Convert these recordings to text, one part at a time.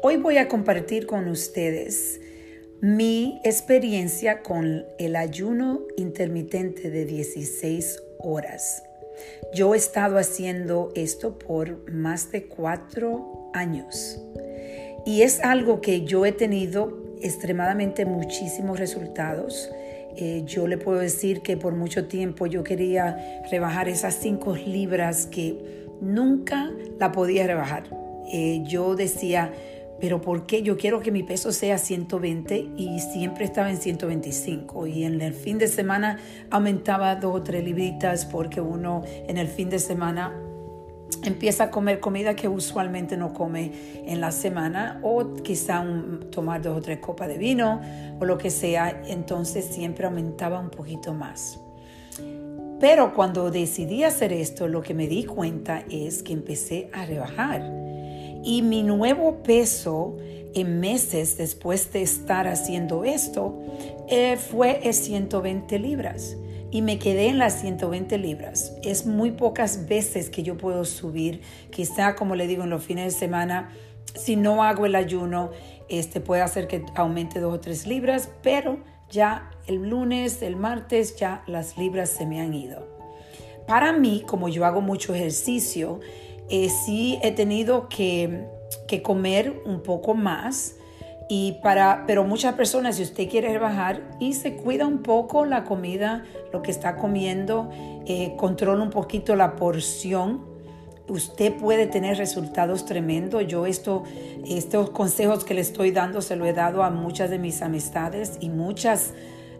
Hoy voy a compartir con ustedes mi experiencia con el ayuno intermitente de 16 horas. Yo he estado haciendo esto por más de cuatro años y es algo que yo he tenido extremadamente muchísimos resultados. Eh, yo le puedo decir que por mucho tiempo yo quería rebajar esas cinco libras que nunca la podía rebajar. Eh, yo decía, pero ¿por qué? Yo quiero que mi peso sea 120 y siempre estaba en 125 y en el fin de semana aumentaba dos o tres libritas porque uno en el fin de semana empieza a comer comida que usualmente no come en la semana o quizá tomar dos o tres copas de vino o lo que sea, entonces siempre aumentaba un poquito más. Pero cuando decidí hacer esto, lo que me di cuenta es que empecé a rebajar. Y mi nuevo peso en meses después de estar haciendo esto eh, fue 120 libras. Y me quedé en las 120 libras. Es muy pocas veces que yo puedo subir. Quizá, como le digo, en los fines de semana, si no hago el ayuno, este puede hacer que aumente dos o tres libras, pero ya el lunes, el martes, ya las libras se me han ido. Para mí, como yo hago mucho ejercicio, eh, sí he tenido que, comer un poco más. Y para, pero muchas personas, si usted quiere rebajar y se cuida un poco la comida, lo que está comiendo, eh, controla un poquito la porción, usted puede tener resultados tremendos. Yo esto, estos consejos que le estoy dando se lo he dado a muchas de mis amistades y muchas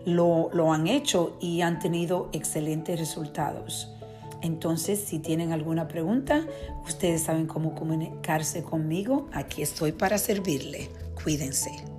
lo, lo han hecho y han tenido excelentes resultados. Entonces, si tienen alguna pregunta, ustedes saben cómo comunicarse conmigo. Aquí estoy para servirle. Cuídense.